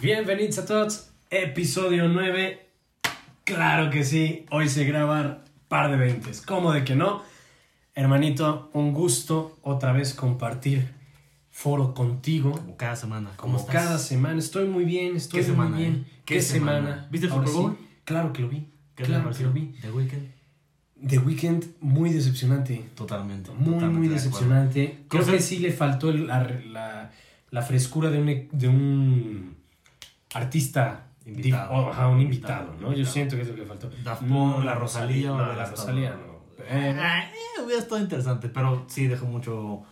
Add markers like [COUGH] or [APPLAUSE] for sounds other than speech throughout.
Bienvenidos a todos, episodio 9. Claro que sí, hoy se graban par de veintes. ¿Cómo de que no? Hermanito, un gusto otra vez compartir foro contigo. Como cada semana. ¿Cómo Como estás? cada semana. Estoy muy bien, estoy ¿Qué muy semana, bien. eh? ¿Qué, ¿Qué semana? semana? ¿Viste el Super Bowl? sí, claro que lo vi. ¿Qué claro que lo vi. The Weeknd. The Weeknd, muy decepcionante. Totalmente. Muy, totalmente muy de decepcionante. Creo Cosa- que sí le faltó la, la- la frescura de un, de un artista Invitado. oh, ajá, un invitado, Invitado, ¿no? Yo siento que es lo que faltó. Daft No, la Rosalía. No, la Rosalía no. Pero, Ah, eh, hubiera estado interesante, pero sí dejó mucho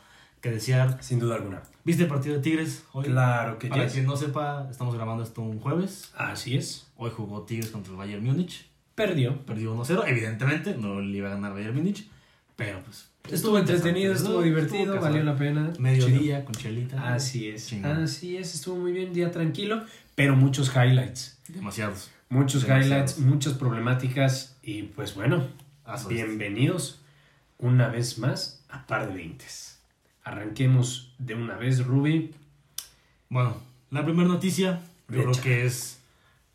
que desear. sin duda alguna. ¿Viste el partido de Tigres hoy? Claro que Para yes. quien no sepa, estamos grabando esto un jueves. Así es. Hoy jugó Tigres contra el Bayern Múnich. Perdió. Perdió 1-0. Evidentemente, no le iba a ganar Bayern Múnich. Pero pues. Estuvo entretenido, estuvo divertido, estuvo valió la pena. Mediodía con chelita. Así es. Chingón. Así es, estuvo muy bien, día tranquilo, pero muchos highlights. Demasiados. Muchos Demasiados. highlights, muchas problemáticas y pues bueno, Asos. bienvenidos una vez más a Par de Veintes. Arranquemos de una vez, Ruby. Bueno, la primera noticia, yo creo que es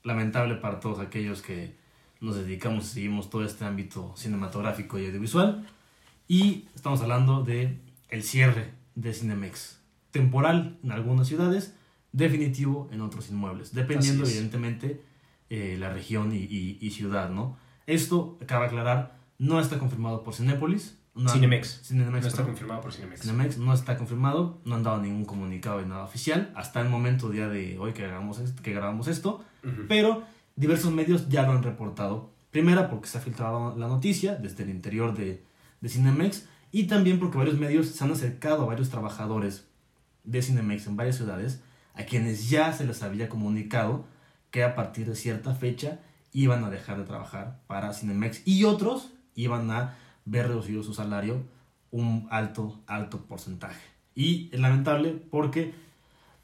lamentable para todos aquellos que nos dedicamos y seguimos todo este ámbito cinematográfico y audiovisual. Y estamos hablando de el cierre de Cinemex. Temporal en algunas ciudades, definitivo en otros inmuebles, dependiendo evidentemente eh, la región y, y- y ciudad, ¿no? Esto, cabe aclarar, no está confirmado por Cinépolis. No, Cinemex. Cinemex, No está perdón. confirmado por Cinemex. Cinemex no está confirmado, no han dado ningún comunicado de nada oficial hasta el momento día de hoy que que grabamos esto, pero diversos medios ya lo han reportado. Primera porque se ha filtrado la noticia desde el interior de, de Cinemex y también porque varios medios se han acercado a varios trabajadores de Cinemex en varias ciudades a quienes ya se les había comunicado que a partir de cierta fecha iban a dejar de trabajar para Cinemex y otros iban a ver reducido su salario un alto, alto porcentaje. Y es lamentable porque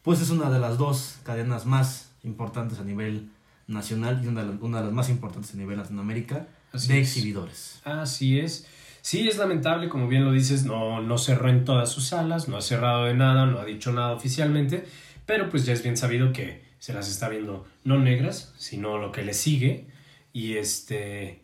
pues es una de las dos cadenas más importantes a nivel nacional y una de las, una de las más importantes a nivel Latinoamérica Así de es. exhibidores. Así es. Sí, es lamentable, como bien lo dices, no, no cerró en todas sus salas, no ha cerrado de nada, no ha dicho nada oficialmente, pero pues ya es bien sabido que se las está viendo no negras, sino lo que le sigue. Y este.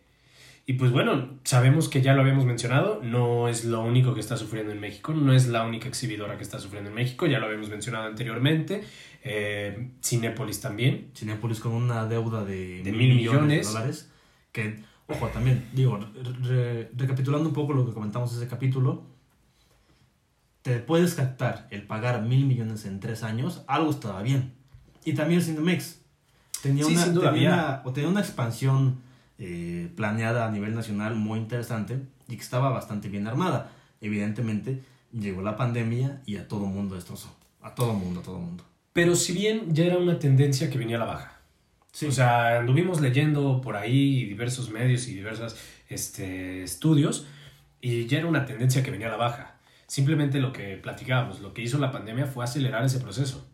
Y pues bueno, sabemos que ya lo habíamos mencionado, no es lo único que está sufriendo en México, no es la única exhibidora que está sufriendo en México, ya lo habíamos mencionado anteriormente. Eh, Cinépolis también. Cinepolis con una deuda de, De mil millones. de dólares. Que, ojo, también, digo, re- re- recapitulando un poco lo que comentamos en ese capítulo, te puedes captar el pagar mil millones en tres años, algo estaba bien. Y también el Cinemex. Tenía, Sí, una, tenía, o tenía una expansión eh, planeada a nivel nacional muy interesante y que estaba bastante bien armada. Evidentemente, llegó la pandemia y a todo mundo destrozó. A todo mundo, a todo mundo. Pero si bien ya era una tendencia que venía a la baja. Sí. O sea, anduvimos leyendo por ahí diversos medios y diversos este, estudios y ya era una tendencia que venía a la baja. Simplemente lo que platicábamos, lo que hizo la pandemia fue acelerar ese proceso.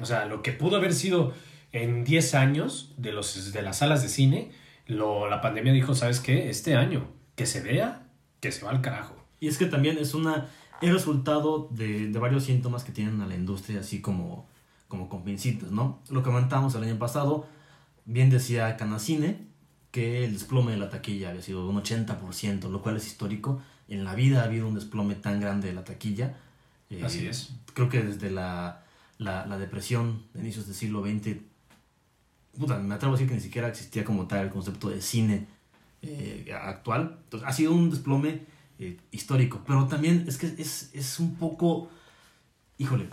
O sea, lo que pudo haber sido en 10 años de, los, de las salas de cine, lo, la pandemia dijo, ¿sabes qué? Este año, que se vea, que se va al carajo. Y es que también es una es resultado de, de varios síntomas que tienen a la industria así como, como con ¿no? Lo que comentamos el año pasado, bien decía Canacine que el desplome de la taquilla había sido un 80%, lo cual es histórico. En la vida ha habido un desplome tan grande de la taquilla. Eh, Así es. Creo que desde la, la, la depresión de inicios del siglo XX, puta, me atrevo a decir que ni siquiera existía como tal el concepto de cine eh, actual. Entonces, ha sido un desplome eh, histórico, pero también es que es, es un poco, híjole,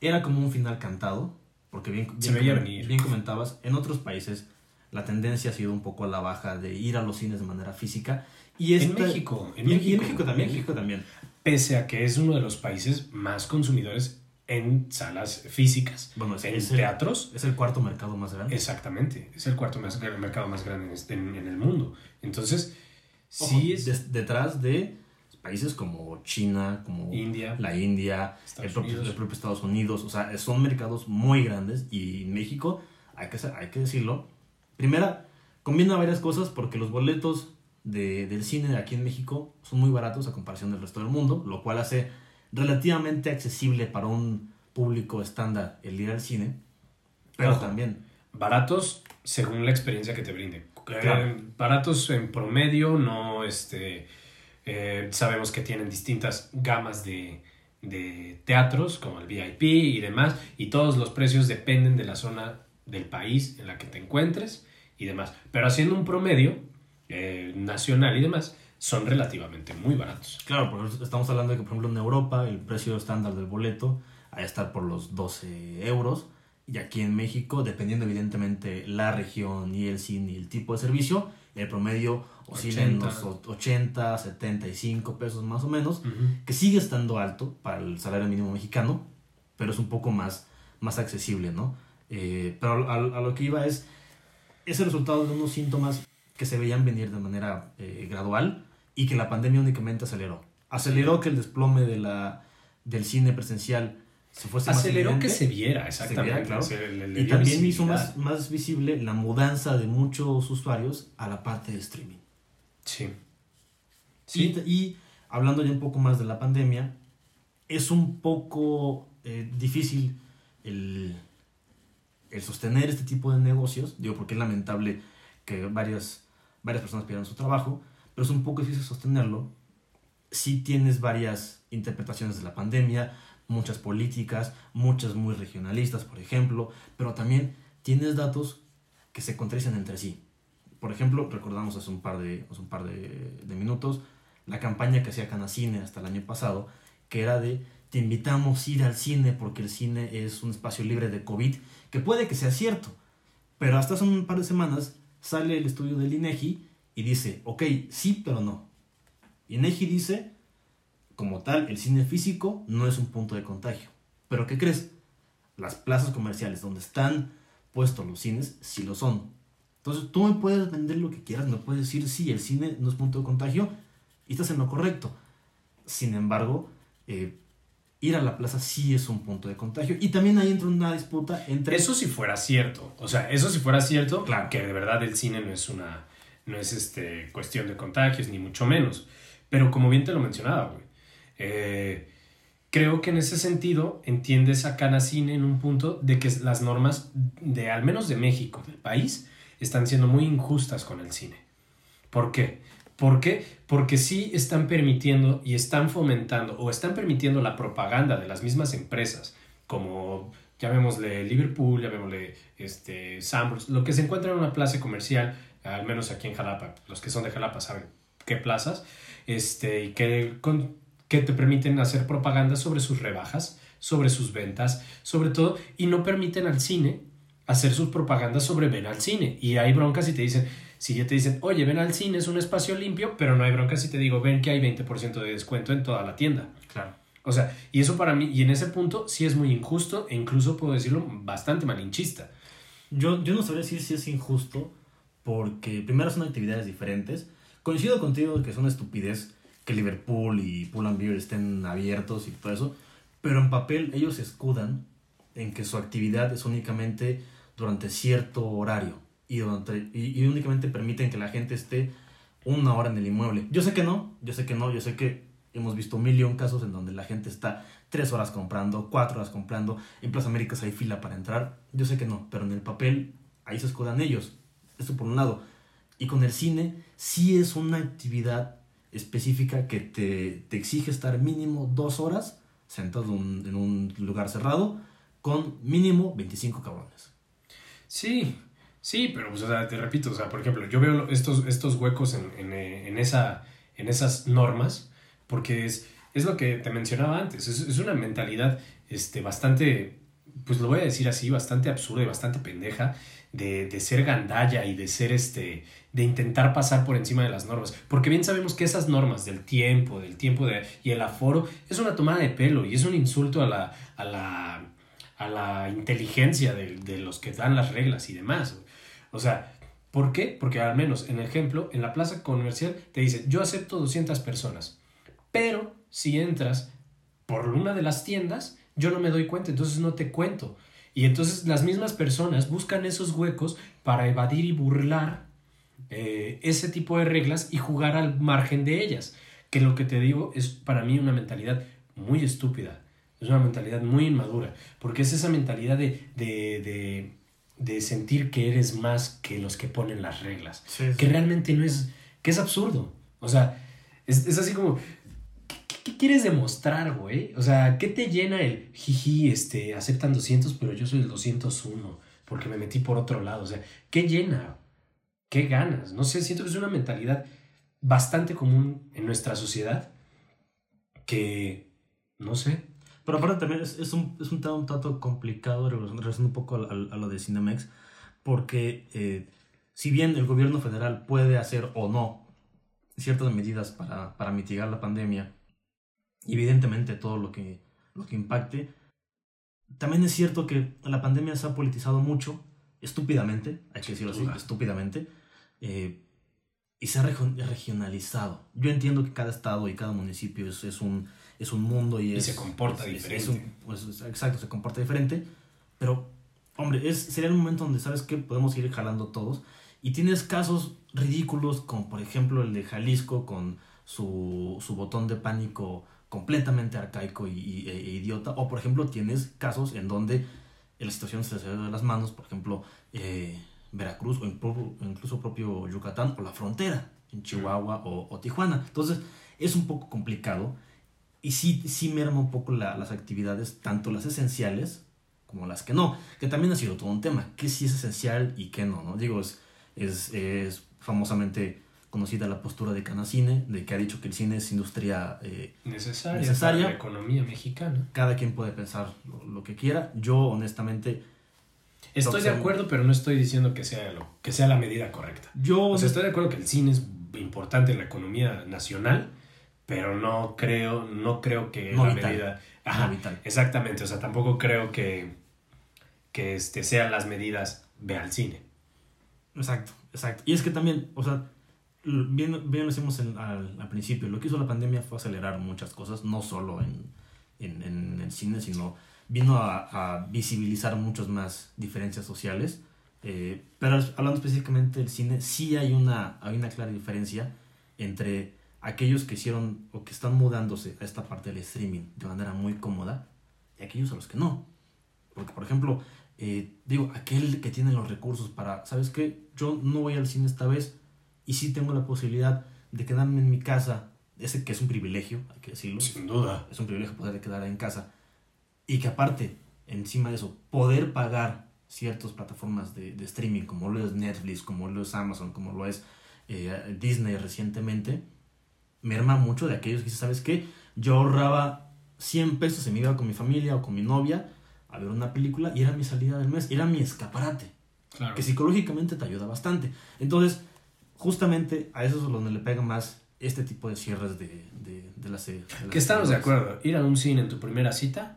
era como un final cantado, porque bien, bien, Se veía comen- venir. bien comentabas, en otros países la tendencia ha sido un poco a la baja de ir a los cines de manera física. Y En esta- México, en y- y México, en México también, en México también. Pese a que es uno de los países más consumidores en salas físicas, Bueno, es, en es el, teatros, es el cuarto mercado más grande. Exactamente, es el cuarto más, el mercado más grande en, este- en- en el mundo. Entonces, Ojo, sí es des- detrás de países como China, como India, la India, el propio, el propio Estados Unidos, o sea, son mercados muy grandes y México, hay que, hay que decirlo, primera, combina varias cosas porque los boletos de- del cine aquí en México son muy baratos a comparación del resto del mundo, lo cual hace relativamente accesible para un público estándar el ir al cine. Pero Ojo. también. Baratos según la experiencia que te brinde. Claro. Eh, baratos en promedio, no este. eh, sabemos que tienen distintas gamas de, de teatros, como el VIP y demás, y todos los precios dependen de la zona del país en la que te encuentres y demás. Pero haciendo un promedio eh, nacional y demás, son relativamente muy baratos. Claro, porque estamos hablando de que, por ejemplo, en Europa el precio estándar del boleto a estar por los 12 euros. Y aquí en México, dependiendo evidentemente la región y el cine y el tipo de servicio, el promedio oscila en 80. los o- 80, 75 pesos más o menos, Ujú. que sigue estando alto para el salario mínimo mexicano, pero es un poco más, más accesible, ¿no? Eh, pero a, a lo que iba es, es el resultado de unos síntomas que se veían venir de manera eh, gradual y que la pandemia únicamente aceleró. Aceleró que el desplome de la, del cine presencial se fuese más Aceleró que evidente. se viera, exactamente. viera, claro. Se le- le Y también hizo más, más visible la mudanza de muchos usuarios a la parte de streaming. Sí. Sí. Y, y hablando ya un poco más de la pandemia, es un poco eh, difícil el, el sostener este tipo de negocios, digo porque es lamentable que varias, varias personas pierdan su trabajo, pero es un poco difícil sostenerlo si tienes varias interpretaciones de la pandemia, muchas políticas, muchas muy regionalistas, por ejemplo, pero también tienes datos que se contradicen entre sí. Por ejemplo, recordamos hace un par de, hace un par de, de minutos la campaña que hacía Canacine hasta el año pasado, que era de te invitamos a ir al cine porque el cine es un espacio libre de COVID, que puede que sea cierto, pero hasta hace un par de semanas sale el estudio del INEGI y dice, ok, sí, pero no. INEGI dice, como tal, el cine físico no es un punto de contagio. Pero ¿qué crees? Las plazas comerciales donde están puestos los cines, sí lo son. Entonces tú me puedes vender lo que quieras, me puedes decir, sí, el cine no es punto de contagio y estás en lo correcto. Sin embargo, eh, ir a la plaza sí es un punto de contagio. Y también ahí entra una disputa entre... Eso si fuera cierto. O sea, eso si fuera cierto, Claro. que de verdad el cine no es una. No es este, cuestión de contagios, ni mucho menos. Pero como bien te lo mencionaba, güey. eh, creo que en ese sentido entiendes a Canacine en un punto de que las normas de al menos de México, del país, están siendo muy injustas con el cine. ¿Por qué? ¿Por qué? Porque sí están permitiendo y están fomentando o están permitiendo la propaganda de las mismas empresas, como llamémosle Liverpool, llamémosle este, Sanborns, lo que se encuentra en una plaza comercial, al menos aquí en Jalapa, los que son de Jalapa saben qué plazas, este, y que, con- que te permiten hacer propaganda sobre sus rebajas, sobre sus ventas, sobre todo, y no permiten al cine hacer sus propagandas sobre ven al cine. Y hay broncas y te dicen, si ya te dicen, oye, ven al cine, es un espacio limpio, pero no hay broncas si te digo, ven que hay 20% de descuento en toda la tienda. Claro. O sea, y eso para mí, y en ese punto sí es muy injusto e incluso puedo decirlo bastante malinchista. Yo, yo no sabría decir si es injusto, porque primero son actividades diferentes. Coincido contigo que es una estupidez que Liverpool y Pull and Beer estén abiertos y todo eso, pero en papel ellos se escudan en que su actividad es únicamente durante cierto horario y, durante, y, y únicamente permiten que la gente esté una hora en el inmueble. Yo sé que no, yo sé que no, yo sé que hemos visto un millón casos en donde la gente está tres horas comprando, cuatro horas comprando, en Plaza Américas hay fila para entrar, yo sé que no, pero en el papel ahí se escudan ellos, esto por un lado. Y con el cine sí es una actividad específica que te, te exige estar mínimo dos horas sentado en un lugar cerrado con mínimo 25 cabrones. Sí, sí, pero pues, te repito, o sea, por ejemplo, yo veo estos, estos huecos en, en, eh, en esa, en esas normas, porque es, es lo que te mencionaba antes, es, es una mentalidad este, bastante, pues lo voy a decir así, bastante absurda y bastante pendeja, de, de ser gandalla y de ser este, de intentar pasar por encima de las normas, porque bien sabemos que esas normas del tiempo, del tiempo de, y el aforo, es una tomada de pelo y es un insulto a la, a la, a la inteligencia de, de los que dan las reglas y demás. O sea, ¿por qué? Porque al menos en el ejemplo, en la plaza comercial te dice, yo acepto 200 personas, pero si entras por una de las tiendas, yo no me doy cuenta, entonces no te cuento. Y entonces las mismas personas buscan esos huecos para evadir y burlar eh, ese tipo de reglas y jugar al margen de ellas. Que lo que te digo es para mí una mentalidad muy estúpida. Es una mentalidad muy inmadura. Porque es esa mentalidad de, de, de, de sentir que eres más que los que ponen las reglas. Sí, sí. Que realmente no es, que es absurdo. O sea, es, es así como, ¿qué, qué- qué quieres demostrar, güey? O sea, ¿qué te llena el jiji, este, aceptan 200, pero yo soy el 201 porque me metí por otro lado? O sea, ¿qué llena? ¿Qué ganas? No sé, siento que es una mentalidad bastante común en nuestra sociedad que, no sé, Pero aparte también es, es un, es un tema un tanto complicado, regresando un poco a, a- a lo de Cinemex, porque eh, si bien el gobierno federal puede hacer o no ciertas medidas para, para mitigar la pandemia, evidentemente todo lo que, lo que impacte, también es cierto que la pandemia se ha politizado mucho, estúpidamente, hay que decirlo así, estúpidamente, eh, y se ha regionalizado. Yo entiendo que cada estado y cada municipio es, es un, es un mundo y, Y es, se comporta es- diferente. es un- pues, es- exacto, se comporta diferente, pero, hombre, es, sería el momento donde, ¿sabes qué? Podemos ir jalando todos. Y tienes casos ridículos, como por ejemplo el de Jalisco con su, su botón de pánico completamente arcaico y, y- e, e idiota. O por ejemplo tienes casos en donde la situación se les de las manos, por ejemplo eh, Veracruz o inclu- incluso propio Yucatán o la frontera en Chihuahua o, o Tijuana. Entonces es un poco complicado y sí, sí merma un poco la- las actividades, tanto las esenciales como las que no, que también ha sido todo un tema, qué sí es esencial y qué no, ¿no? Digo, es, es, es famosamente conocida la postura de Canacine, de que ha dicho que el cine es industria, eh, necesaria, Necesaria. para la economía mexicana. cada quien puede pensar lo, lo que quiera. Yo, honestamente, Estoy de acuerdo, pero no estoy diciendo que sea, lo, que sea la medida correcta. yo... O sea, estoy de acuerdo que el cine es importante en la economía nacional, pero no creo, no creo que No la vital. medida... No Ajá, vital. exactamente. O sea, tampoco creo que, que este, sean las medidas ve al cine. Exacto, exacto. Y es que también, o sea, bien, bien lo decimos en- al, al principio, lo que hizo la pandemia fue acelerar muchas cosas, no solo en, en, en el cine, sino vino a, a visibilizar muchas más diferencias sociales. Eh, pero hablando específicamente del cine, sí hay una, hay una clara diferencia entre aquellos que hicieron o que están mudándose a esta parte del streaming de manera muy cómoda y aquellos a los que no. Porque, por ejemplo, eh, digo, aquel que tiene los recursos para, ¿sabes qué? Yo no voy al cine esta vez y sí tengo la posibilidad de quedarme en mi casa, ese que es un privilegio, hay que decirlo, Sin duda. es un privilegio poder quedar en casa y que aparte, encima de eso, poder pagar ciertas plataformas de, de streaming como lo es Netflix, como lo es Amazon, como lo es eh, Disney recientemente, merma mucho de aquellos que dicen, ¿sabes qué? Yo ahorraba 100 pesos y me iba con mi familia o con mi novia a ver una película y era mi salida del mes, era mi escaparate, Claro. que psicológicamente te ayuda bastante. Entonces, justamente a eso es donde le pega más este tipo de cierres de, de, de las... de las Que estamos de acuerdo. Ir a un cine en tu primera cita,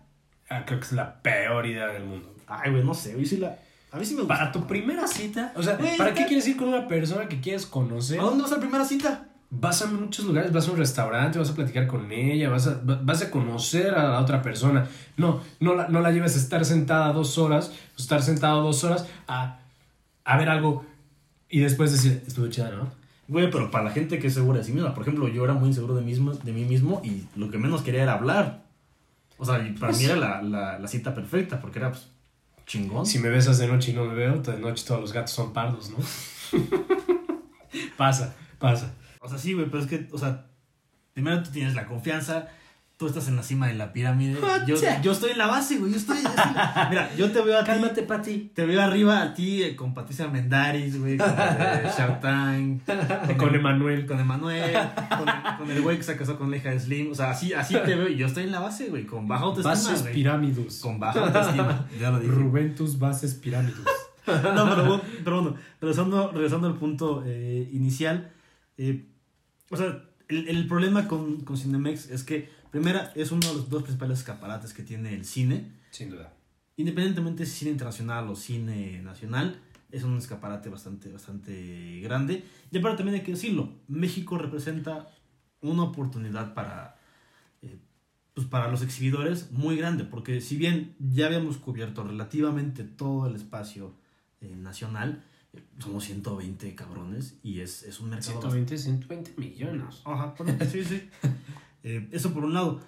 ah, creo que es la peor idea del mundo. Ay, güey, no sé, sí la... A mí sí me gusta. Para tu primera cita, o sea, ¿para qué quieres ir con una persona que quieres conocer? ¿A dónde vas a la primera cita? Vas a muchos lugares, vas a un restaurante, vas a platicar con ella, vas a, va- vas a conocer a la otra persona. No, no la, no la lleves a estar sentada dos horas, estar sentado dos horas a, a ver algo y después decir, estuvo chida, ¿no? Güey, pero para la gente que es segura de sí misma. Por ejemplo, yo era muy inseguro de, mismo, de mí mismo y lo que menos quería era hablar. O sea, para Pues- mí era la, la, la cita perfecta porque era pues, chingón. Si me besas de noche y no me veo, de noche todos los gatos son pardos, ¿no? [LAUGHS] pasa, pasa. O sea, sí, güey, pero es que, o sea, primero tú tienes la confianza, tú estás en la cima de la pirámide. Yo, yo estoy en la base, güey. Yo estoy, yo estoy- Mira, yo te veo a ti. Pati. Te veo arriba a ti eh, con Patricia Mendaris, güey, con eh, [LAUGHS] Con el- Emanuel. con Emanuel, con, el- con el güey que se casó con la hija de Slim. O sea, así, así te veo. Y yo estoy en la base, güey, con baja autoestima, Bases güey. pirámidos. Con baja autoestima. Ya lo dije. Ruventus Bases pirámidos. [LAUGHS] No, pero, bueno, pero bueno, regresando, regresando al punto eh, inicial, eh, o sea, el, el problema con, con Cinemex es que, primera, es uno de los dos principales escaparates que tiene el cine, Sin duda. independientemente si es cine internacional o cine nacional, es un escaparate bastante, bastante grande. Y aparte también hay que decirlo, México representa una oportunidad para, eh, pues para los exhibidores muy grande, porque si bien ya habíamos cubierto relativamente todo el espacio eh, nacional, somos 120 cabrones y es, es un mercado 120, 120 millones. Ajá, perdón, sí, sí. [LAUGHS] Eh, eso por un lado.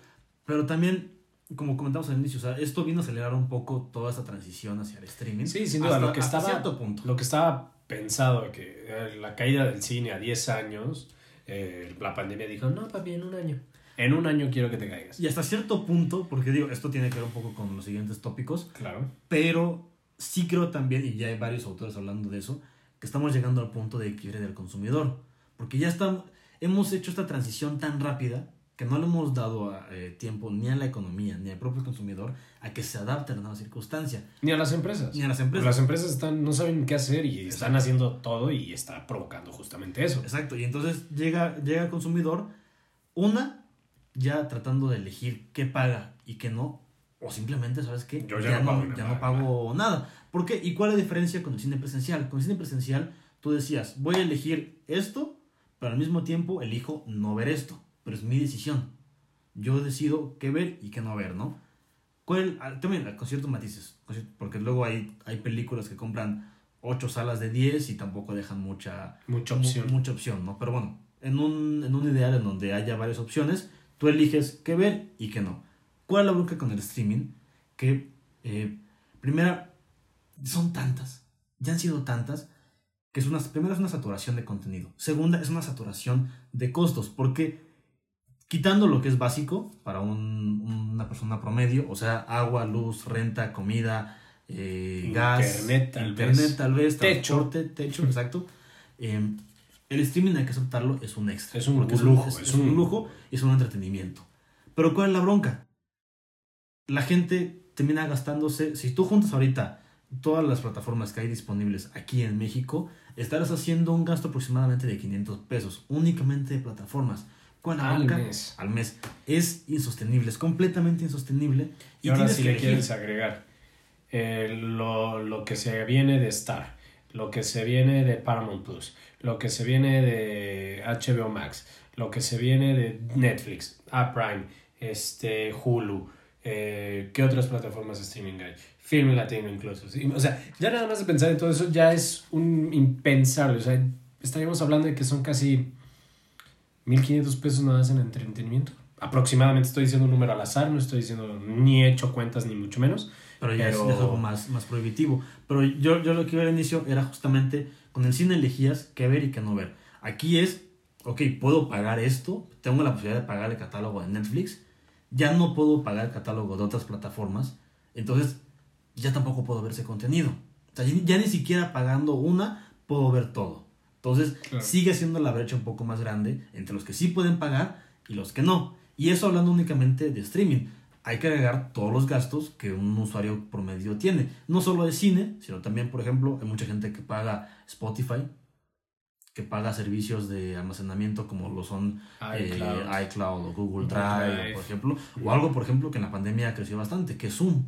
Pero también como comentamos al inicio, o sea, esto vino a acelerar un poco toda esta transición hacia el streaming. Sí, sin duda, hasta- lo que estaba cierto punto. lo que estaba pensado que eh, la caída del cine a 10 años, eh, la pandemia dijo, "No, papi, en un año. En un año quiero que te caigas." Y hasta cierto punto, porque digo, esto tiene que ver un poco con los siguientes tópicos, Claro. pero sí creo también, y ya hay varios autores hablando de eso, que estamos llegando al punto de quiebre del consumidor. Porque ya estamos, hemos hecho esta transición tan rápida que no le hemos dado eh, tiempo ni a la economía ni al propio consumidor a que se adapte a la nueva circunstancia. Ni a las empresas. Ni a las empresas. Las empresas están, no saben qué hacer y están haciendo todo y está provocando justamente eso. Exacto, y entonces llega, llega el consumidor, una, ya tratando de elegir qué paga y qué no, o simplemente, ¿sabes qué? Yo ya no pago ya nada, no pago nada. ¿Por qué? ¿Y cuál es la diferencia con el cine presencial? Con el cine presencial, tú decías, voy a elegir esto, pero al mismo tiempo elijo no ver esto, pero es mi decisión. Yo decido qué ver y qué no ver, ¿no? ¿Cuál, también con ciertos matices, porque luego hay, hay películas que compran 8 salas de 10 y tampoco dejan mucha, Mucha mu- opción. mucha opción, ¿no? Pero bueno, en un, en un ideal en donde haya varias opciones, tú eliges qué ver y qué no. ¿Cuál es la bronca con el streaming? Que, eh, primera, son tantas, ya han sido tantas, que es una, primera es una saturación de contenido. Segunda, es una saturación de costos, porque quitando lo que es básico para un- una persona promedio, o sea, agua, luz, renta, comida, eh, gas, Internet, tal internet, vez. tal vez, Techo. techo, exacto. Eh, el streaming hay que aceptarlo, es un extra. Es un lujo, Es, es es un lujo es un entretenimiento. Pero ¿cuál es la bronca? La gente termina gastándose, si tú juntas ahorita todas las plataformas que hay disponibles aquí en México, estarás haciendo un gasto aproximadamente de 500 pesos, únicamente de plataformas. ¿Cuál es la Al mes. Al mes. Es insostenible, es completamente insostenible. Y ahora tienes si que le elegir. quieres agregar eh, lo, lo que se viene de Star, lo que se viene de Paramount Plus, lo que se viene de HBO Max, lo que se viene de Netflix, A Prime, este, Hulu, eh, ¿qué otras plataformas de streaming hay? Film Latino incluso. ¿sí? O sea, ya nada más de pensar en todo eso ya es un impensable. O sea, estaríamos hablando de que son casi 1.500 pesos nada más en entretenimiento. Aproximadamente estoy diciendo un número al azar, no estoy diciendo ni he hecho cuentas ni mucho menos. Pero ya es- Pero- ya es, algo más, más prohibitivo. Pero yo, yo lo que iba al inicio era justamente con el cine elegías qué ver y qué no ver. Aquí es, ok, puedo pagar esto, tengo la posibilidad de pagar el catálogo de Netflix, ya no puedo pagar el catálogo de otras plataformas, entonces ya tampoco puedo ver ese contenido. O sea, ya, ya ni siquiera pagando una puedo ver todo. Entonces Claro. sigue siendo la brecha un poco más grande entre los que sí pueden pagar y los que no. Y eso hablando únicamente de streaming hay que agregar todos los gastos que un usuario promedio tiene. No solo de cine, sino también, por ejemplo, hay mucha gente que paga Spotify, que paga servicios de almacenamiento como lo son eh, iCloud. iCloud o Google Drive. por ejemplo. O algo, por ejemplo, que en la pandemia creció bastante, que es Zoom.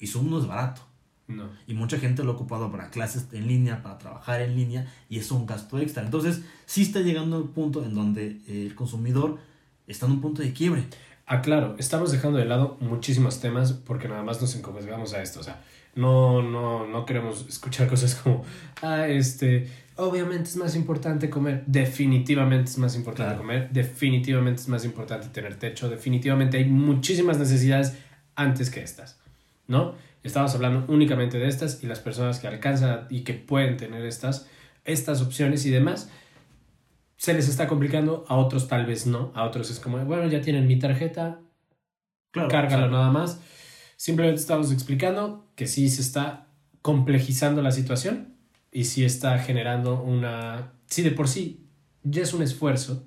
Y Zoom no es barato. No. Y mucha gente lo ha ocupado para clases en línea, para trabajar en línea, y es un gasto extra. Entonces, sí está llegando el punto en donde eh, el consumidor está en un punto de quiebre. Ah, claro, estamos dejando de lado muchísimos temas porque nada más nos encomendamos a esto. O sea, no, no, no queremos escuchar cosas como, ah, este, obviamente es más importante comer. Definitivamente es más importante Claro. comer. Definitivamente es más importante tener techo. Definitivamente hay muchísimas necesidades antes que estas, ¿no? Estamos hablando únicamente de estas y las personas que alcanzan y que pueden tener estas, estas opciones y demás se les está complicando, a otros tal vez no, a otros es como, bueno, ya tienen mi tarjeta, Claro, cárgalo nada más. Simplemente estamos explicando que sí se está complejizando la situación y sí está generando una... Sí, de por sí ya es un esfuerzo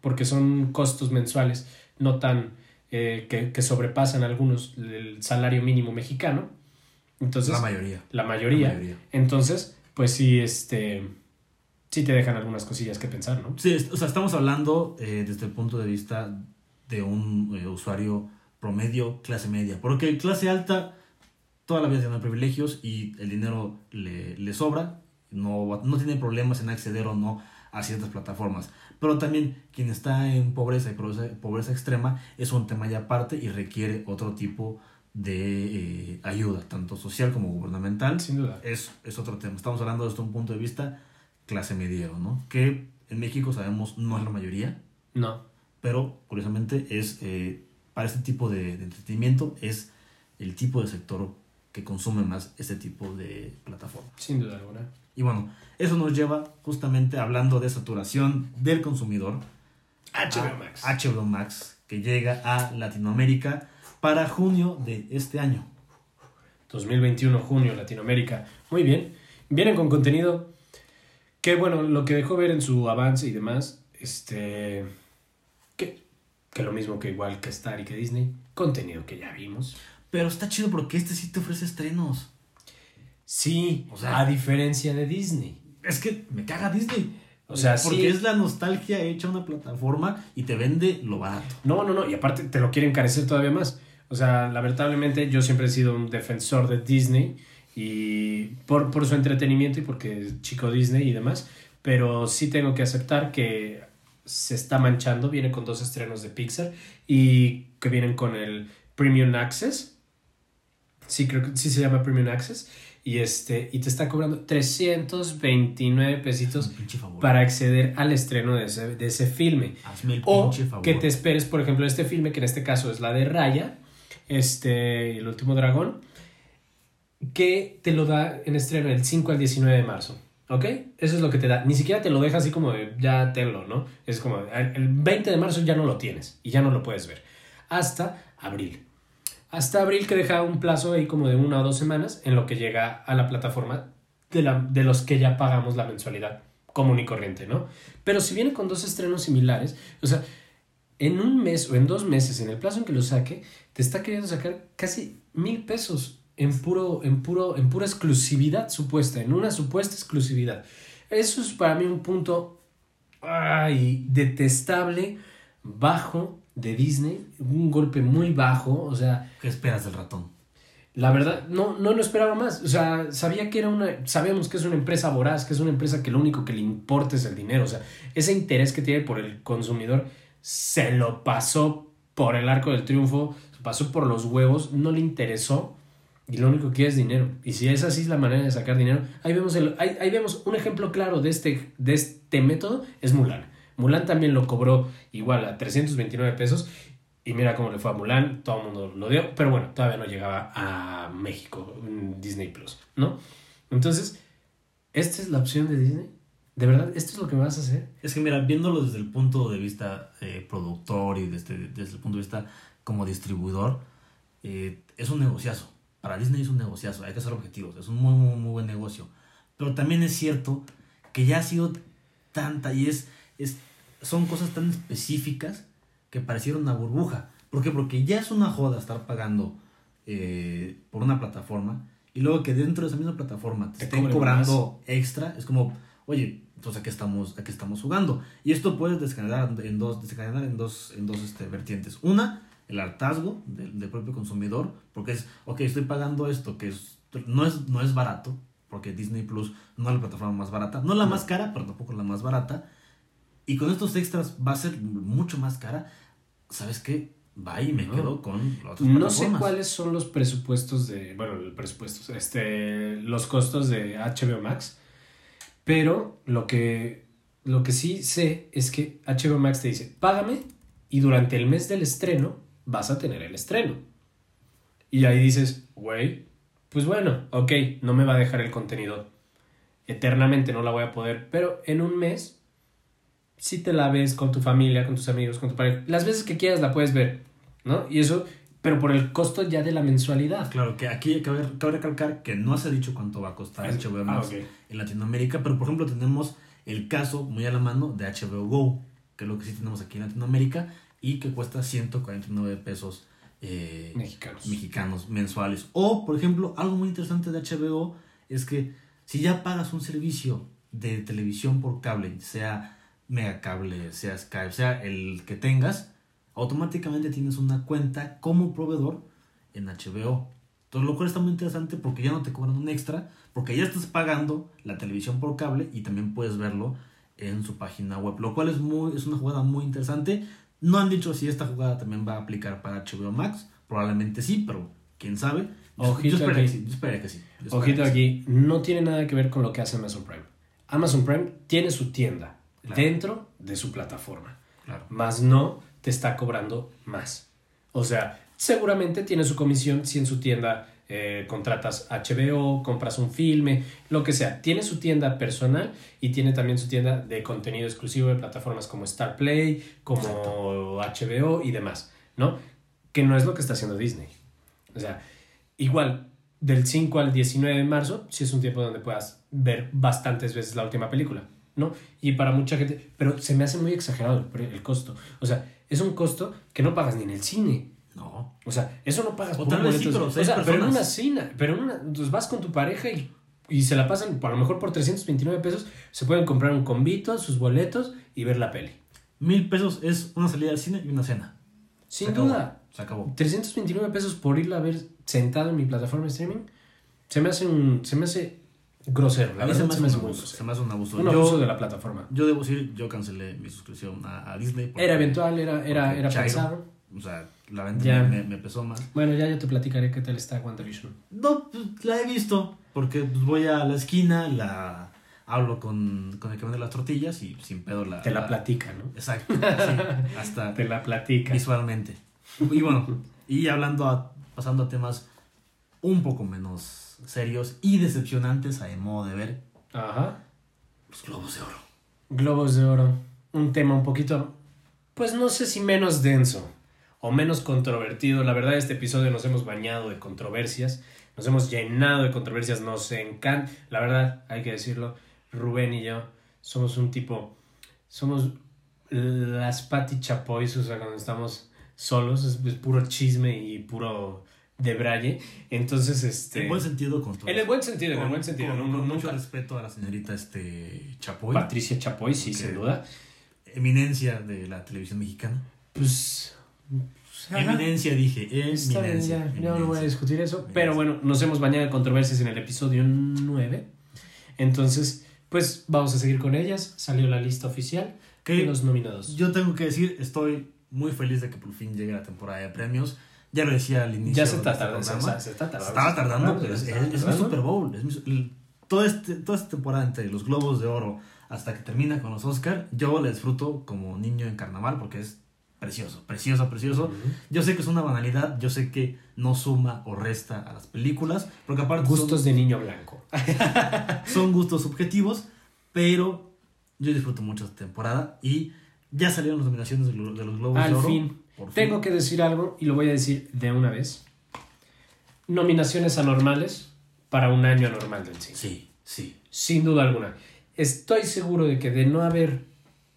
porque son costos mensuales no tan... eh, que, que sobrepasan algunos el salario mínimo mexicano. Entonces, la mayoría. la mayoría. La mayoría. Entonces, pues sí, este... Sí te dejan algunas cosillas que pensar, ¿no? Sí, o sea, estamos hablando eh, desde el punto de vista de un eh, usuario promedio, clase media. Porque clase alta, toda la vida tiene privilegios y el dinero le, le sobra. No, no tiene problemas en acceder o no a ciertas plataformas. Pero también quien está en pobreza y pobreza, pobreza extrema es un tema ya aparte y requiere otro tipo de eh, ayuda, tanto social como gubernamental Sin duda. es, es otro tema. Estamos hablando desde un punto de vista clase mediero, ¿no? Que en México sabemos no es la mayoría, No. pero curiosamente es eh, para este tipo de, de entretenimiento es el tipo de sector que consume más este tipo de plataformas. Sin duda alguna. Y bueno, eso nos lleva justamente hablando de saturación del consumidor. HBO Max. HBO Max, que llega a Latinoamérica para junio de este año. 2021, junio, Latinoamérica. Muy bien. Vienen con contenido que, bueno, lo que dejó ver en su avance y demás, este. Que, que lo mismo que igual que Star y que Disney. Contenido que ya vimos. Pero está chido porque este sí te ofrece estrenos. Sí, O sea- a diferencia de Disney. Es que me caga Disney. O sea, porque sí. es la nostalgia hecha a una plataforma y te vende lo barato. No, no, no, y aparte te lo quieren encarecer todavía más. O sea, lamentablemente yo siempre he sido un defensor de Disney y por, por su entretenimiento y porque es chico Disney y demás, pero sí tengo que aceptar que se está manchando, viene con dos estrenos de Pixar y que vienen con el Premium Access. Sí, creo que sí se llama Premium Access. Y, este, y te está cobrando 329 pesitos para acceder al estreno de ese, de ese filme. Hazme el O pinche favor. que te esperes, por ejemplo, este filme, que en este caso es la de Raya, este, El último dragón, que te lo da en estreno el 5 al 19 de marzo. ¿Ok? Eso es lo que te da. Ni siquiera te lo deja así como de ya tenlo, ¿no? Es como el 20 de marzo ya no lo tienes y ya no lo puedes ver. Hasta abril. Hasta abril que deja un plazo ahí como de una o dos semanas en lo que llega a la plataforma de, la, de los que ya pagamos la mensualidad común y corriente, ¿no? Pero si viene con dos estrenos similares, o sea, en un mes o en dos meses, en el plazo en que lo saque, te está queriendo sacar casi mil pesos en puro, en puro, en pura exclusividad supuesta, en una supuesta exclusividad. Eso es para mí un punto ay, detestable, bajo de Disney, un golpe muy bajo, o sea, ¿Qué esperas del ratón? la verdad, no, no lo esperaba más. O sea, sabía que era una. Sabemos que es una empresa voraz, que es una empresa que lo único que le importa es el dinero. O sea, ese interés que tiene por el consumidor se lo pasó por el arco del triunfo, se pasó por los huevos, no le interesó. Y lo único que quiere es dinero. Y si esa sí es la manera de sacar dinero, ahí vemos, el, ahí, ahí vemos un ejemplo claro de este, de este método, es Mulan. Mulan también lo cobró igual a 329 pesos y mira cómo le fue a Mulan, todo el mundo lo dio, pero bueno, todavía no llegaba a México, Disney Plus, ¿no? Entonces, ¿esta es la opción de Disney? ¿De verdad? ¿Esto es lo que me vas a hacer? Es que mira, viéndolo desde el punto de vista eh, productor y desde, desde el punto de vista como distribuidor, eh, es un negociazo. Para Disney es un negociazo, hay que ser objetivos, es un muy, muy, muy buen negocio. Pero también es cierto que ya ha sido tanta y es, es son cosas tan específicas que parecieron una burbuja. ¿Por qué? Porque ya es una joda estar pagando eh, por una plataforma y luego que dentro de esa misma plataforma te, Te estén cobrando extra, es como, oye, entonces aquí estamos, aquí estamos jugando. Y esto puedes descadenar en dos, desencadenar en dos, en dos este, vertientes. Una, el hartazgo del, del propio consumidor, porque es, ok, estoy pagando esto que es, no, es, no es barato, porque Disney Plus no es la plataforma más barata, no la más cara, pero tampoco la más barata. Y con estos extras va a ser mucho más cara. ¿Sabes qué? Va y me No. quedo con las otras No sé cuáles son los presupuestos de, bueno, el presupuesto, este, los costos de HBO Max, pero lo que, lo que sí sé es que HBO Max te dice, págame y durante el mes del estreno vas a tener el estreno. Y ahí dices, güey, pues bueno, ok, no me va a dejar el contenido eternamente, no la voy a poder, pero en un mes si te la ves con tu familia, con tus amigos, con tu pareja. Las veces que quieras la puedes ver, ¿no? Y eso, pero por el costo ya de la mensualidad. Claro, que aquí cabe, cabe recalcar que no se ha dicho cuánto va a costar Es- HBO ah, Max ok. en Latinoamérica, pero por ejemplo tenemos el caso muy a la mano de HBO Go, que es lo que sí tenemos aquí en Latinoamérica y que cuesta 149 pesos eh, Mexicanos. mexicanos mensuales. O, por ejemplo, algo muy interesante de HBO es que si ya pagas un servicio de televisión por cable, sea Megacable, sea Skype, sea el que tengas, automáticamente tienes una cuenta como proveedor en HBO. Entonces, lo cual está muy interesante porque ya no te cobran un extra, porque ya estás pagando la televisión por cable y también puedes verlo en su página web, lo cual es, muy, es una jugada muy interesante. No han dicho si esta jugada también va a aplicar para HBO Max, probablemente sí, pero quién sabe. Yo, Ojito yo esperaría aquí. que sí, yo que sí. yo Ojito que sí. aquí, no tiene nada que ver con lo que hace Amazon Prime. Amazon Prime tiene su tienda Claro. dentro de su plataforma, Claro. más no te está cobrando más. O sea, seguramente tiene su comisión si en su tienda eh, contratas HBO, compras un filme, lo que sea. Tiene su tienda personal y tiene también su tienda de contenido exclusivo de plataformas como Star Play, como HBO y demás, ¿no? Que no es lo que está haciendo Disney. O sea, igual, del 5 al 19 de marzo, sí es un tiempo donde puedas ver bastantes veces la última película, ¿no? Y para mucha gente, pero se me hace muy exagerado el, el costo. O sea, es un costo que no pagas ni en el cine. No. O sea, eso no pagas O por tal vez sí, pero o sea, pero en una cena, pero en una, entonces vas con tu pareja y, y se la pasan, a lo mejor por 329 pesos, se pueden comprar un convito, sus boletos y ver la peli. Mil pesos es una salida al cine y una cena. Sin Se acabó. duda, Se acabó. 329 pesos por irla a ver sentado en mi plataforma de streaming, se me hace un, se me hace grosero, la A mí se me hace un abuso. Se me hace un abuso. Un yo, abuso de la plataforma. yo debo decir, yo cancelé mi suscripción a, a Disney. porque- Era eventual, era, era, era pensado. O sea, la venta me, me pesó más. Bueno, ya yo te platicaré qué tal está WandaVision. No, pues, la he visto. Porque pues, voy a la esquina, la hablo con, con el que vende las tortillas y sin pedo la. Te la platica, ¿no? Exacto. [LAUGHS] sí, hasta Te la platica. visualmente. Y bueno, y hablando, a- pasando a temas un poco menos serios y decepcionantes a mi modo de ver, Ajá. los globos de oro. Globos de Oro. Un tema un poquito, pues no sé si menos denso o menos controvertido. La verdad, este episodio nos hemos bañado de controversias. Nos hemos llenado de controversias. Nos encanta. La verdad, hay que decirlo. Rubén y yo somos un tipo. Somos las Patti Chapoys, o sea, cuando estamos solos, es, es puro chisme y puro debraye. Entonces, este. En buen sentido, con. En el buen sentido, en el buen sentido. con- no- con no- mucho respeto a la señorita este, Chapoy, Patricia Chapoy, sí, sin duda. eminencia de la televisión mexicana. Pues. ajá. Eminencia, dije, Está bien, eminencia. ya, ya no voy a eminencia. discutir eso. Eminencia. Pero bueno, nos hemos bañado de controversias en el episodio 9. Entonces, pues vamos a seguir con ellas. Salió la lista oficial de los nominados. yo tengo que decir, estoy muy feliz de que por fin llegue la temporada de premios. Ya lo decía al inicio. Ya se está este tardando. programa. Se, se está tardando. estaba tardando, pero es, es- es mi. Super Bowl. es mi- todo este, toda esta temporada entre los Globos de Oro hasta que termina con los Oscar, yo la disfruto como niño en carnaval porque es precioso, precioso, precioso. Yo sé que es una banalidad, yo sé que no suma o resta a las películas, porque aparte son- Gustos de niño blanco. [LAUGHS] son gustos subjetivos, pero yo disfruto mucho esta temporada y ya salieron las nominaciones de, lo- de los Globos Al de Oro. fin. Tengo que decir algo y lo voy a decir de una vez. Nominaciones anormales para un año anormal del cine. Sí, sí. Sin duda alguna. Estoy seguro de que de no haber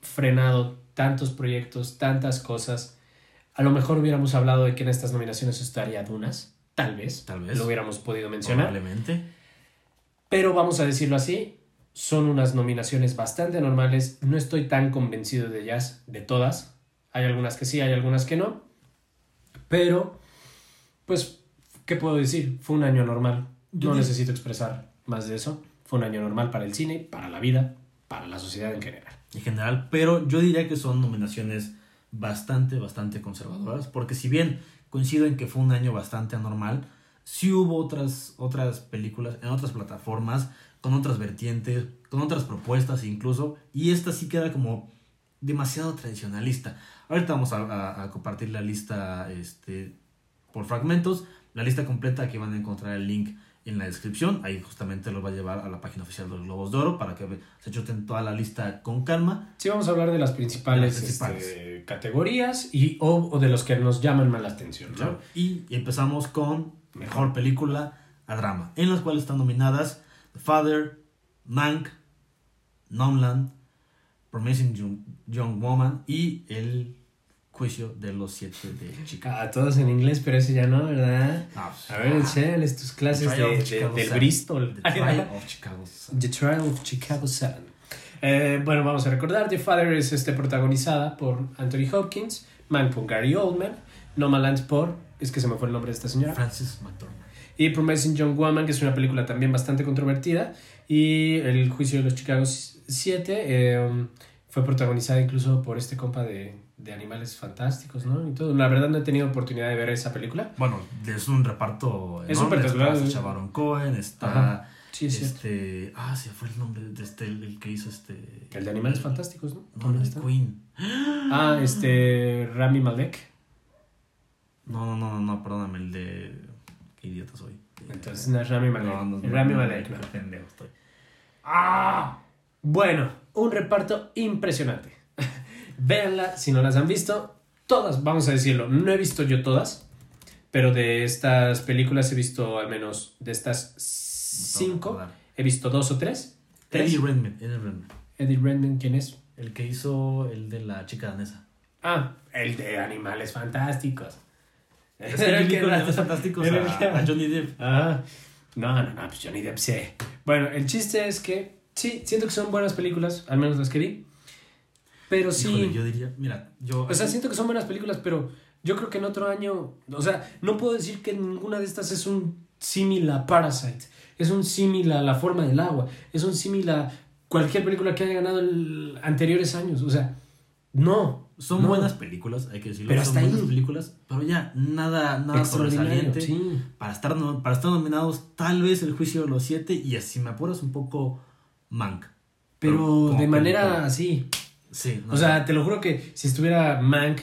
frenado tantos proyectos, tantas cosas, a lo mejor hubiéramos hablado de que en estas nominaciones estaría Dunas. Tal vez. Tal vez. Lo hubiéramos podido mencionar. Probablemente. Pero vamos a decirlo así. Son unas nominaciones bastante normales. No estoy tan convencido de ellas, de todas. Hay algunas que sí, hay algunas que no. Pero, pues, ¿qué puedo decir? Fue un año normal. No necesito expresar más de eso. Fue un año normal para el cine, para la vida, para la sociedad en general. en general, pero yo diría que son nominaciones bastante, bastante conservadoras, porque si bien coincido en que fue un año bastante anormal, sí hubo otras, otras películas en otras plataformas, con otras vertientes, con otras propuestas incluso, y esta sí queda como demasiado tradicionalista. Ahorita vamos a, a- a compartir la lista este, por fragmentos, la lista completa que van a encontrar el link en la descripción, ahí justamente lo va a llevar a la página oficial de los Globos de Oro para que se chuten toda la lista con calma. Sí, vamos a hablar de las principales, De las principales. este, categorías y, o, o de los que nos llaman más la atención. ¿no? Y empezamos con mejor película a drama, en las cuales están nominadas The Father, Mank, Nomadland, Promising Young, Young Woman y El Juicio de los Siete de Chicago. A todos en inglés, pero ese ya no, ¿verdad? Ah, pues, A ver, enséñales tus clases The Trial de, of de- Chicago del Seven. Bristol. The Trial of Chicago. The Trial of Chicago 7. Eh, bueno, vamos a recordar, The Father es este, protagonizada por Anthony Hopkins, Man por Gary Oldman, Nomadland por, es que se me fue el nombre de esta señora, Francis McDormand. y Promising Young Woman, que es una película también bastante controvertida, y El Juicio de los Chicago 7 eh, fue protagonizada incluso por este compa de, de Animales Fantásticos, ¿no? Y todo. La verdad no he tenido oportunidad de ver esa película. Bueno, es un reparto Es un enorme. espectacular. Está Baron Cohen, está... Ajá. Sí, es cierto. este... Ah, se fue el nombre de este, el, el que hizo este... El de Animales Fantásticos, ¿no? No, ¿Dónde el está? Queen. Ah, este Rami Malek. No, no, no, no, perdóname, el de. Qué idiota soy. Entonces no es Rami Malek. No, no, no, Rami Malek, qué no. pendejo estoy. ¡Ah! Bueno, un reparto impresionante. [LAUGHS] Véanla, si no las han visto, todas, vamos a decirlo. No he visto yo todas, pero de estas películas he visto al menos de estas cinco, he visto dos o tres. ¿Tres? Eddie Redmayne, Eddie Redmayne. Eddie Redmayne, ¿quién es? El que hizo el de la chica danesa. Ah, el de Animales Fantásticos. Es que yo vi con Animales Fantásticos era el a, que- a Johnny Depp. Ah, no, no, no, pues Johnny Depp sí. Bueno, el chiste es que sí, siento que son buenas películas, al menos las que vi. Pero sí. Híjole, yo diría, mira, yo. O sea, siento que son buenas películas, pero yo creo que en otro año. O sea, no puedo decir que ninguna de estas es un símil a Parasite. Es un símil a La Forma del Agua. Es un símil a cualquier película que haya ganado en anteriores años. O sea, no. Son no. buenas películas, hay que decirlo. Pero son hasta buenas ahí. películas, pero ya, nada, nada sobresaliente. sí. Para, estar, para estar nominados, tal vez El Juicio de los Siete y así me apuras un poco Mank. Pero de manera película. así. Sí, no, O sea, te lo juro que si estuviera Mank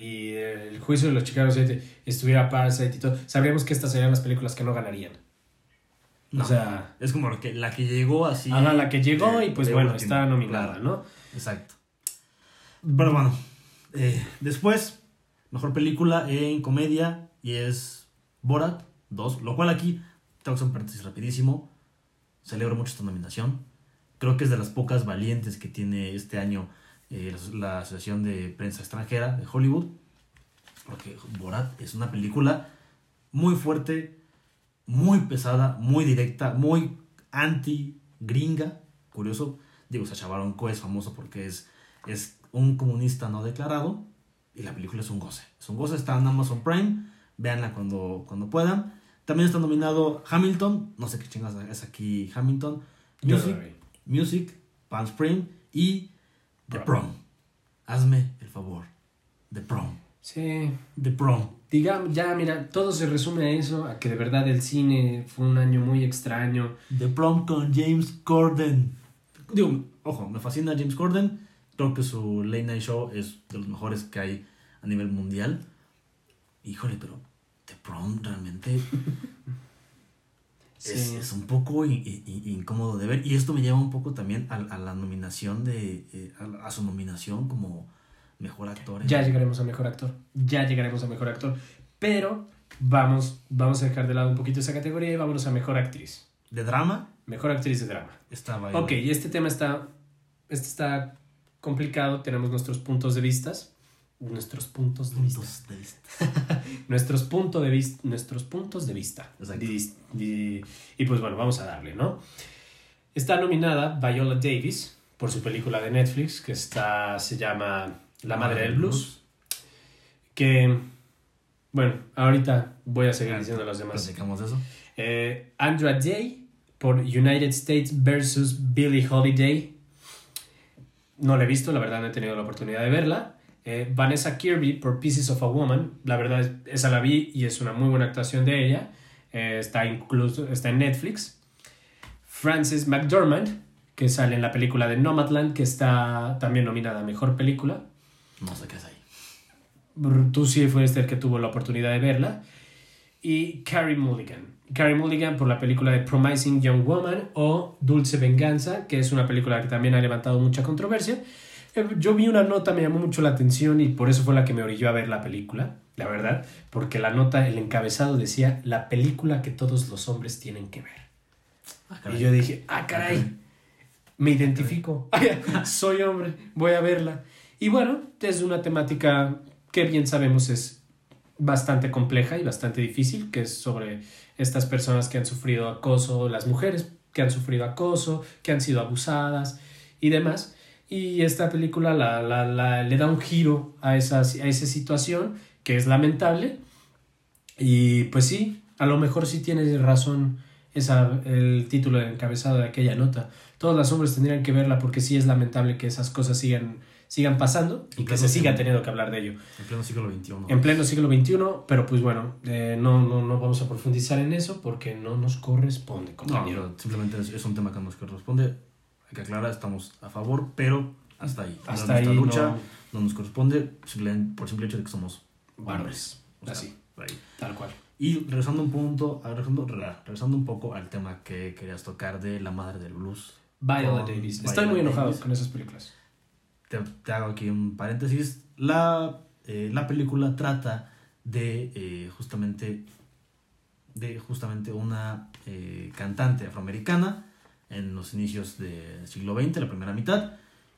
y el juicio de los Chicago 7 estuviera Parasite y todo, sabríamos que estas serían las películas que no ganarían. no. O sea, es como lo que, la que llegó así. haga la que llegó de- y pues bueno, está nominada, claro. ¿no? Exacto. Pero bueno, eh, después, mejor película en comedia y es Borat 2, lo cual aquí tengo que un paréntesis rapidísimo. Celebro mucho esta nominación. Creo que es de las pocas valientes que tiene este año eh, la, Asociación de Prensa Extranjera de Hollywood. Porque Borat es una película muy fuerte, muy pesada, muy directa, muy anti-gringa. Curioso, digo, Sacha Baron Cohen es famoso porque es, es un comunista no declarado y la película es un goce. Es un goce, está en Amazon Prime, véanla cuando, cuando puedan. También está nominado Hamilton, no sé qué chingas es aquí Hamilton, Music. Music, Palm Spring y The Prom. Prom. Hazme el favor, The Prom. Sí, The Prom. digamos, ya mira, todo se resume a eso, a que de verdad el cine fue un año muy extraño. The Prom con James Corden. Digo, ojo, me fascina James Corden. Creo que su Late Night Show es de los mejores que hay a nivel mundial. Híjole, pero The Prom realmente [LAUGHS] es, Sí. es un poco incómodo de ver. Y esto me lleva un poco también a, a la nominación de. eh, a, a su nominación como mejor actor. Ya llegaremos a mejor actor, ya llegaremos a mejor actor, pero vamos, vamos a dejar de lado un poquito esa categoría y vámonos a mejor actriz. De drama Mejor actriz de drama. estaba ahí. Ok, y este tema está, este está complicado, tenemos nuestros puntos de vistas, nuestros puntos de vista, Puntos de vista. [LAUGHS] nuestros, punto de vis- nuestros puntos de vista. Dis- di- y pues bueno, vamos a darle, ¿no? Está nominada Viola Davis por su película de Netflix que está, se llama La Madre del Blues, que, bueno, ahorita voy a seguir diciendo los demás. Platicamos de eso. Eh, Andra Day por United States versus Billie Holiday. No la he visto, la verdad no he tenido la oportunidad de verla. Eh, Vanessa Kirby por Pieces of a Woman. La verdad, es- esa la vi y es una muy buena actuación de ella. Eh, está incluso está en Netflix. Frances McDormand, que sale en la película de Nomadland, que está también nominada a Mejor Película. No sé qué es ahí. Tú sí fuiste el que tuvo la oportunidad de verla. Y Carrie Mulligan. Carrie Mulligan por la película de Promising Young Woman o Dulce Venganza, que es una película que también ha levantado mucha controversia. Eh, Yo vi una nota, me llamó mucho la atención y por eso fue la que me orilló a ver la película, la verdad, porque la nota, el encabezado decía la película que todos los hombres tienen que ver. Ah, Y yo dije, ah, caray, me identifico, [LAUGHS] soy hombre, voy a verla. Y bueno, es una temática que bien sabemos es bastante compleja y bastante difícil, que es sobre estas personas que han sufrido acoso, las mujeres que han sufrido acoso, que han sido abusadas y demás. Y esta película la, la- la- le da un giro a esa, a esa situación que es lamentable. Y pues sí, a lo mejor sí tienes razón esa, el título del encabezado de aquella nota. Todos los hombres tendrían que verla porque sí es lamentable que esas cosas sigan, sigan pasando y que se siga teniendo que hablar de ello. En pleno siglo XXI. En pleno siglo XXI, pero pues bueno, eh, no, no, no vamos a profundizar en eso porque no nos corresponde, No, compañero. pero simplemente es, es un tema que nos corresponde. Hay que aclarar, estamos a favor, pero hasta ahí. Hasta ahí lucha no- no nos corresponde simplemente por simple hecho de que somos Varones. Así. por ahí. Tal cual. Y regresando un punto, regresando, regresando un poco al tema que querías tocar de la madre del blues. Viola Davis. Viola Estoy muy enojado Davis. con esas películas. Te, hago aquí un paréntesis. La, eh, la película trata de eh, justamente de justamente una eh, cantante afroamericana en los inicios del siglo XX, la primera mitad,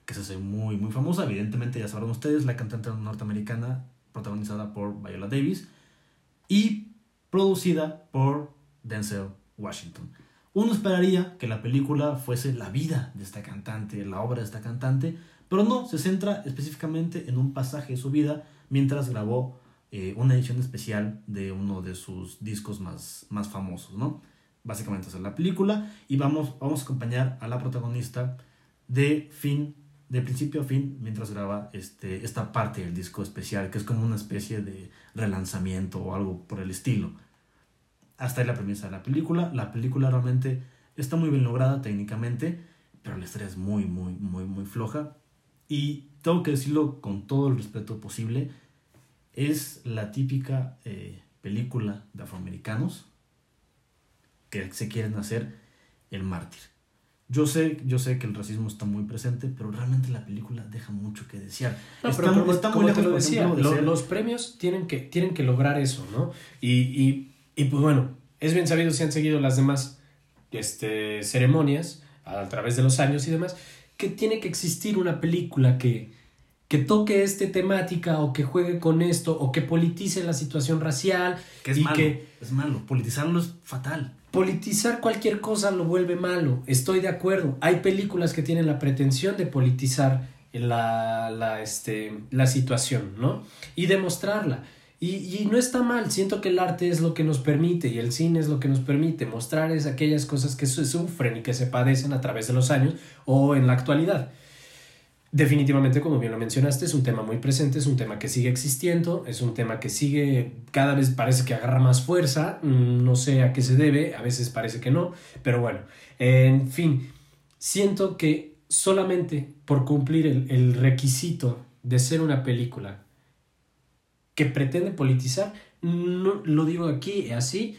que se hace muy, muy famosa. Evidentemente, ya sabrán ustedes, la cantante norteamericana protagonizada por Viola Davis y producida por Denzel Washington. Uno esperaría que la película fuese la vida de esta cantante, la obra de esta cantante, pero no, se centra específicamente en un pasaje de su vida mientras grabó eh, una edición especial de uno de sus discos más, más famosos, ¿no? Básicamente es la película y vamos, vamos a acompañar a la protagonista de fin, de principio a fin, mientras graba este, esta parte del disco especial, que es como una especie de relanzamiento o algo por el estilo. Hasta ahí la premisa de la película. La película realmente está muy bien lograda técnicamente, pero la historia es muy, muy, muy, muy floja. Y tengo que decirlo con todo el respeto posible, es la típica eh, película de afroamericanos que se quieren hacer el mártir. Yo sé, yo sé que el racismo está muy presente, pero realmente la película deja mucho que desear. No, está, pero como, está como muy te lejos, lo decía, ejemplo, de lo- ser- los premios tienen que, tienen que lograr eso, ¿no? Y, y, y, pues bueno, es bien sabido si han seguido las demás este, ceremonias a través de los años y demás, que tiene que existir una película que, que toque este temática o que juegue con esto o que politice la situación racial que es y malo, que es malo. Politizarlo es fatal. politizar cualquier cosa lo vuelve malo. Estoy de acuerdo. Hay películas que tienen la pretensión de politizar la, la, este, la situación, ¿no? Y demostrarla. Y, y no está mal, siento que el arte es lo que nos permite y el cine es lo que nos permite mostrar es aquellas cosas que se sufren y que se padecen a través de los años o en la actualidad. Definitivamente, como bien lo mencionaste, es un tema muy presente, es un tema que sigue existiendo, es un tema que sigue, cada vez parece que agarra más fuerza, mm, no sé a qué se debe, a veces parece que no, pero bueno, en fin, siento que solamente por cumplir el, el requisito de ser una película que pretende politizar, no, lo digo aquí así,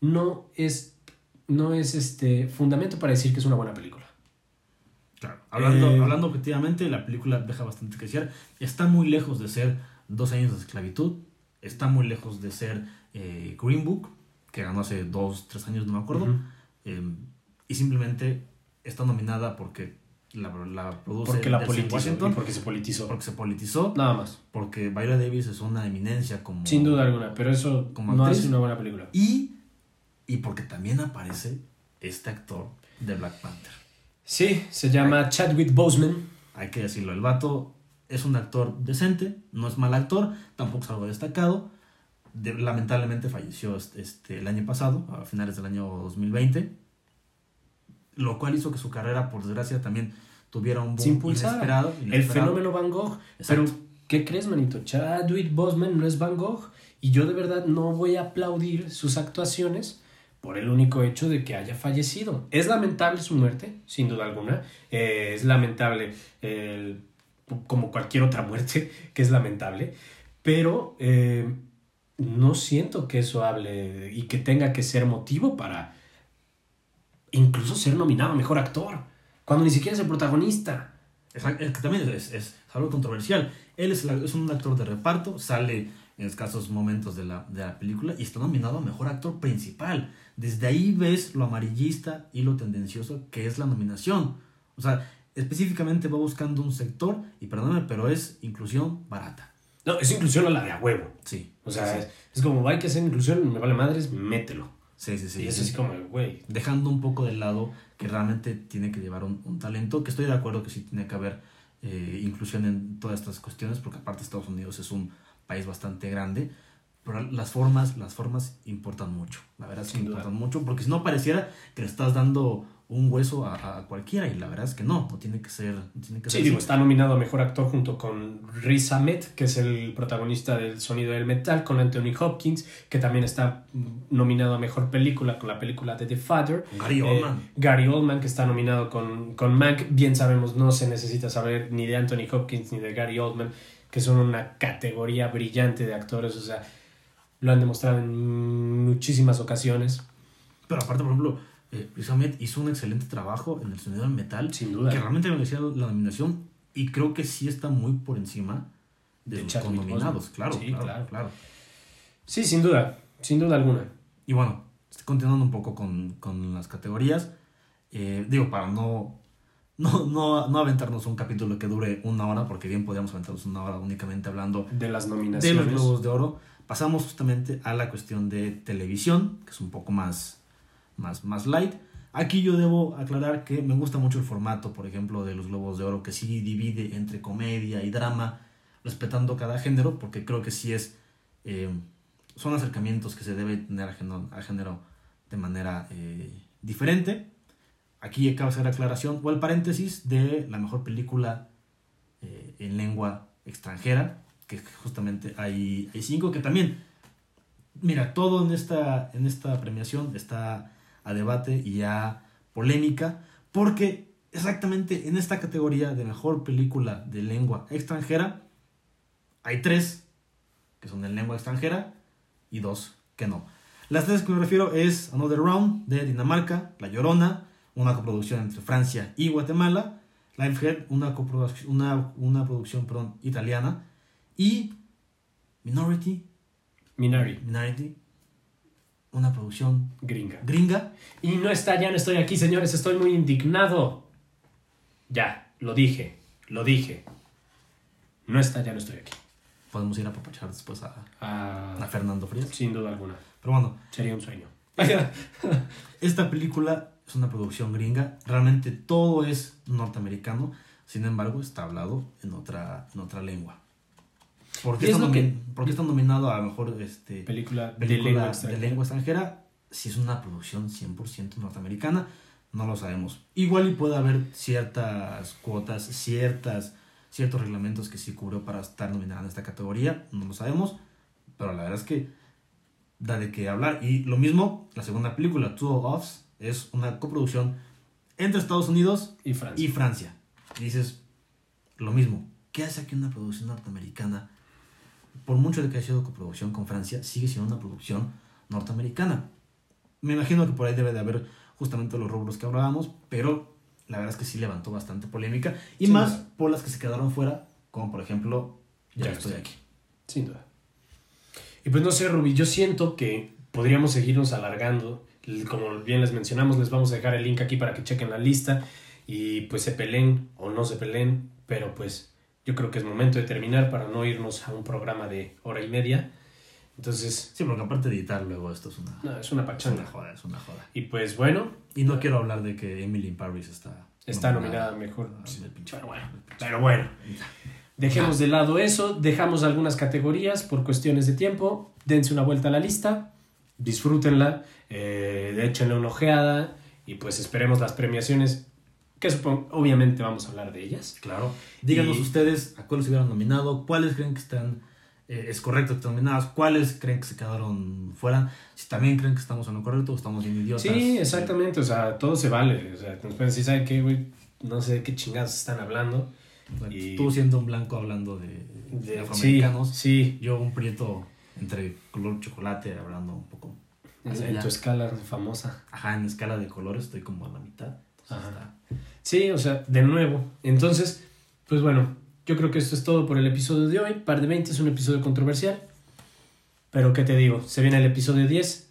no es, no es este fundamento para decir que es una buena película. Claro. Hablando, Eh, hablando objetivamente, la película deja bastante que desear. Está muy lejos de ser Dos años de esclavitud. Está muy lejos de ser eh, Green Book, que ganó hace dos, tres años, no me acuerdo. Eh, y simplemente está nominada porque la, la produce Porque la politizó Washington, porque se politizó. porque se politizó, Nada más. porque Viola Davis es una eminencia como... Sin duda alguna, pero eso Como no actriz. hace una buena película. Y, y porque también aparece este actor de Black Panther. Sí, se llama Chadwick Boseman. Hay que decirlo, el vato es un actor decente, no es mal actor, tampoco es algo destacado. De- lamentablemente falleció este, este, el año pasado, a finales del año 2020, lo cual hizo que su carrera, por desgracia, también tuviera un boom inesperado. El fenómeno Van Gogh. Exacto. Pero, ¿qué crees, manito? Chadwick Boseman no es Van Gogh. Y yo de verdad no voy a aplaudir sus actuaciones por el único hecho de que haya fallecido. Es lamentable su muerte, sin duda alguna. Eh, es lamentable, el- como cualquier otra muerte, [LAUGHS] que es lamentable. Pero eh, no siento que eso hable y que tenga que ser motivo para incluso ser nominado a mejor actor, cuando ni siquiera es el protagonista. Exacto, es que también es, es- algo controversial. Él es, es un actor de reparto, sale en escasos momentos de la, de la película y está nominado a Mejor Actor Principal. Desde ahí ves lo amarillista y lo tendencioso que es la nominación. O sea, específicamente va buscando un sector, y perdóname, pero es inclusión barata. No, es inclusión a la de a huevo. Sí. O sea, sí, es, es como, hay que hacer inclusión, me vale madres, mételo. Sí, sí. sí, y es sí. como, güey. dejando un poco de lado que realmente tiene que llevar un, un talento, que estoy de acuerdo que sí tiene que haber eh, inclusión en todas estas cuestiones, porque aparte Estados Unidos es un país bastante grande, pero las formas, las formas importan mucho, la verdad es que duda. importan mucho, porque si no pareciera que le estás dando un hueso a, a cualquiera, y la verdad es que no, no tiene que ser, no tiene que Sí, ser digo, así. está nominado a mejor actor junto con Riz Ahmed, que es el protagonista del sonido del metal, con Anthony Hopkins, que también está nominado a mejor película con la película de The Father. Gary Eh, Oldman. Gary Oldman, que está nominado con, con Mank. Bien sabemos, no se necesita saber ni de Anthony Hopkins ni de Gary Oldman, que son una categoría brillante de actores. O sea, Lo han demostrado en muchísimas ocasiones. Pero aparte, por ejemplo, eh, Ahmed hizo un excelente trabajo en el sonido del metal. Sin duda. Que realmente merecía la nominación. Y creo que sí está muy por encima de, De sus Chadwick connominados. Boseman. Claro, Sí, claro, claro. claro. Sí, sin duda. Sin duda alguna. Y bueno, estoy continuando un poco con, con las categorías. Eh, digo, para no, no, no, no aventarnos un capítulo que dure una hora, porque bien podríamos aventarnos una hora únicamente hablando De las de nominaciones. los Globos de Oro. Pasamos justamente a la cuestión de televisión, que es un poco más, más, más light. Aquí yo debo aclarar que me gusta mucho el formato, por ejemplo, de los Globos de Oro, que sí divide entre comedia y drama, respetando cada género, porque creo que sí es... eh, son acercamientos que se debe tener al género, al género de manera eh, diferente. Aquí acaba de hacer la aclaración o el paréntesis de la mejor película eh, en lengua extranjera, que justamente hay, hay cinco, que también, mira, todo en esta, en esta premiación está a debate y a polémica, porque exactamente en esta categoría de mejor película de lengua extranjera, hay tres que son en lengua extranjera y dos que no. Las tres que me refiero es Another Round de Dinamarca, La Llorona, una coproducción entre Francia y Guatemala, Lifehead, una, una, una producción perdón, italiana, y Minority, Minari, Minority, una producción gringa. gringa. Y no está, ya no estoy aquí, señores, estoy muy indignado. Ya, lo dije, lo dije. No está, ya no estoy aquí. Podemos ir a papachar después a, a Ah, Fernando Frías. sin duda alguna. Pero bueno, Sería un sueño. [LAUGHS] Esta película es una producción gringa, realmente todo es norteamericano, sin embargo está hablado en otra, en otra lengua. ¿Por qué, Es está, lo que- nomi- por qué está nominado a mejor este, Película, película de lengua de extranjera. lengua extranjera? Si es una producción 100% norteamericana, no lo sabemos. Igual y puede haber ciertas cuotas, ciertas, ciertos reglamentos que sí cubrió para estar nominada en esta categoría, no lo sabemos, pero la verdad es que da de qué hablar. Y lo mismo, la segunda película, Two of Us, es una coproducción entre Estados Unidos Y Francia. y Francia. Y dices, lo mismo, ¿qué hace aquí una producción norteamericana? Por mucho de que haya sido coproducción con Francia, sigue siendo una producción norteamericana. Me imagino que por ahí debe de haber justamente los rubros que hablábamos, pero la verdad es que sí levantó bastante polémica. Y Sin más duda. por las que se quedaron fuera, como por ejemplo, ya, Ya estoy aquí. Sin duda. Y pues no sé, Ruby, yo siento que podríamos seguirnos alargando. Como bien les mencionamos, les vamos a dejar el link aquí para que chequen la lista y pues se peleen o no se peleen, pero pues yo creo que es momento de terminar para no irnos a un programa de hora y media. Entonces, Sí, porque aparte de editar luego esto es una, no, es una es una pachanga. joda, es una joda. Y pues bueno, Y no quiero hablar de que Emily in Paris está... está nominada mejor. Ah, sí, pinche- Pero bueno, pero bueno. Dejemos de lado eso, dejamos algunas categorías por cuestiones de tiempo, dense una vuelta a la lista, disfrútenla, eh, échenle una ojeada y pues esperemos las premiaciones, que supongo, obviamente vamos a hablar de ellas. Claro. Díganos Y- ustedes a cuáles hubieran nominado, cuáles creen que están, eh, es correcto que estén nominadas, cuáles creen que se quedaron fuera, si también creen que estamos en lo correcto o estamos bien idiotas. Sí, exactamente, o sea, todo se vale, o sea, nos pueden decir, ¿saben qué, güey? No sé de qué chingados están hablando. Y- Tú siendo un blanco hablando de, de afroamericanos, sí, yo un prieto entre color chocolate hablando un poco. en, tu escala famosa. Ajá, en escala de colores estoy como a la mitad. Ajá. está- Sí, o sea, de nuevo. Entonces, pues bueno, yo creo que esto es todo por el episodio de hoy. Par de 20 es un episodio controversial. Pero, ¿qué te digo? Se viene el episodio 10.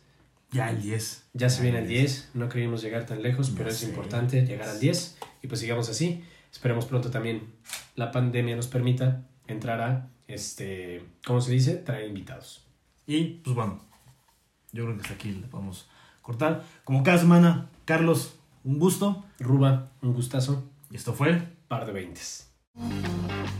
Ya el 10. Ya se viene el 10. No creímos llegar tan lejos, pero es importante llegar al 10. Y pues sigamos así. Esperemos pronto también la pandemia nos permita entrar a, este, ¿cómo se dice? Traer invitados. Y pues bueno, yo creo que hasta aquí le podemos cortar. Como cada semana, Carlos, un gusto. Ruba, un gustazo. Y esto fue Par de 20.